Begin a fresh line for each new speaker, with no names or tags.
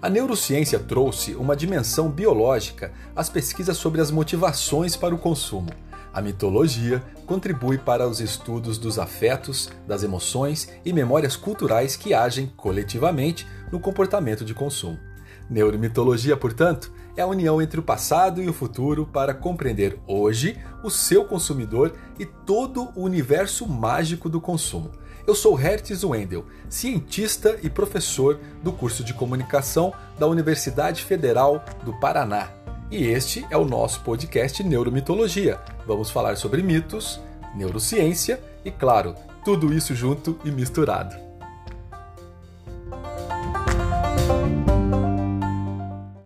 A neurociência trouxe uma dimensão biológica às pesquisas sobre as motivações para o consumo. A mitologia contribui para os estudos dos afetos, das emoções e memórias culturais que agem coletivamente no comportamento de consumo. Neuromitologia, portanto, é a união entre o passado e o futuro para compreender hoje o seu consumidor e todo o universo mágico do consumo. Eu sou Hertz Wendel, cientista e professor do curso de comunicação da Universidade Federal do Paraná. E este é o nosso podcast Neuromitologia. Vamos falar sobre mitos, neurociência e, claro, tudo isso junto e misturado.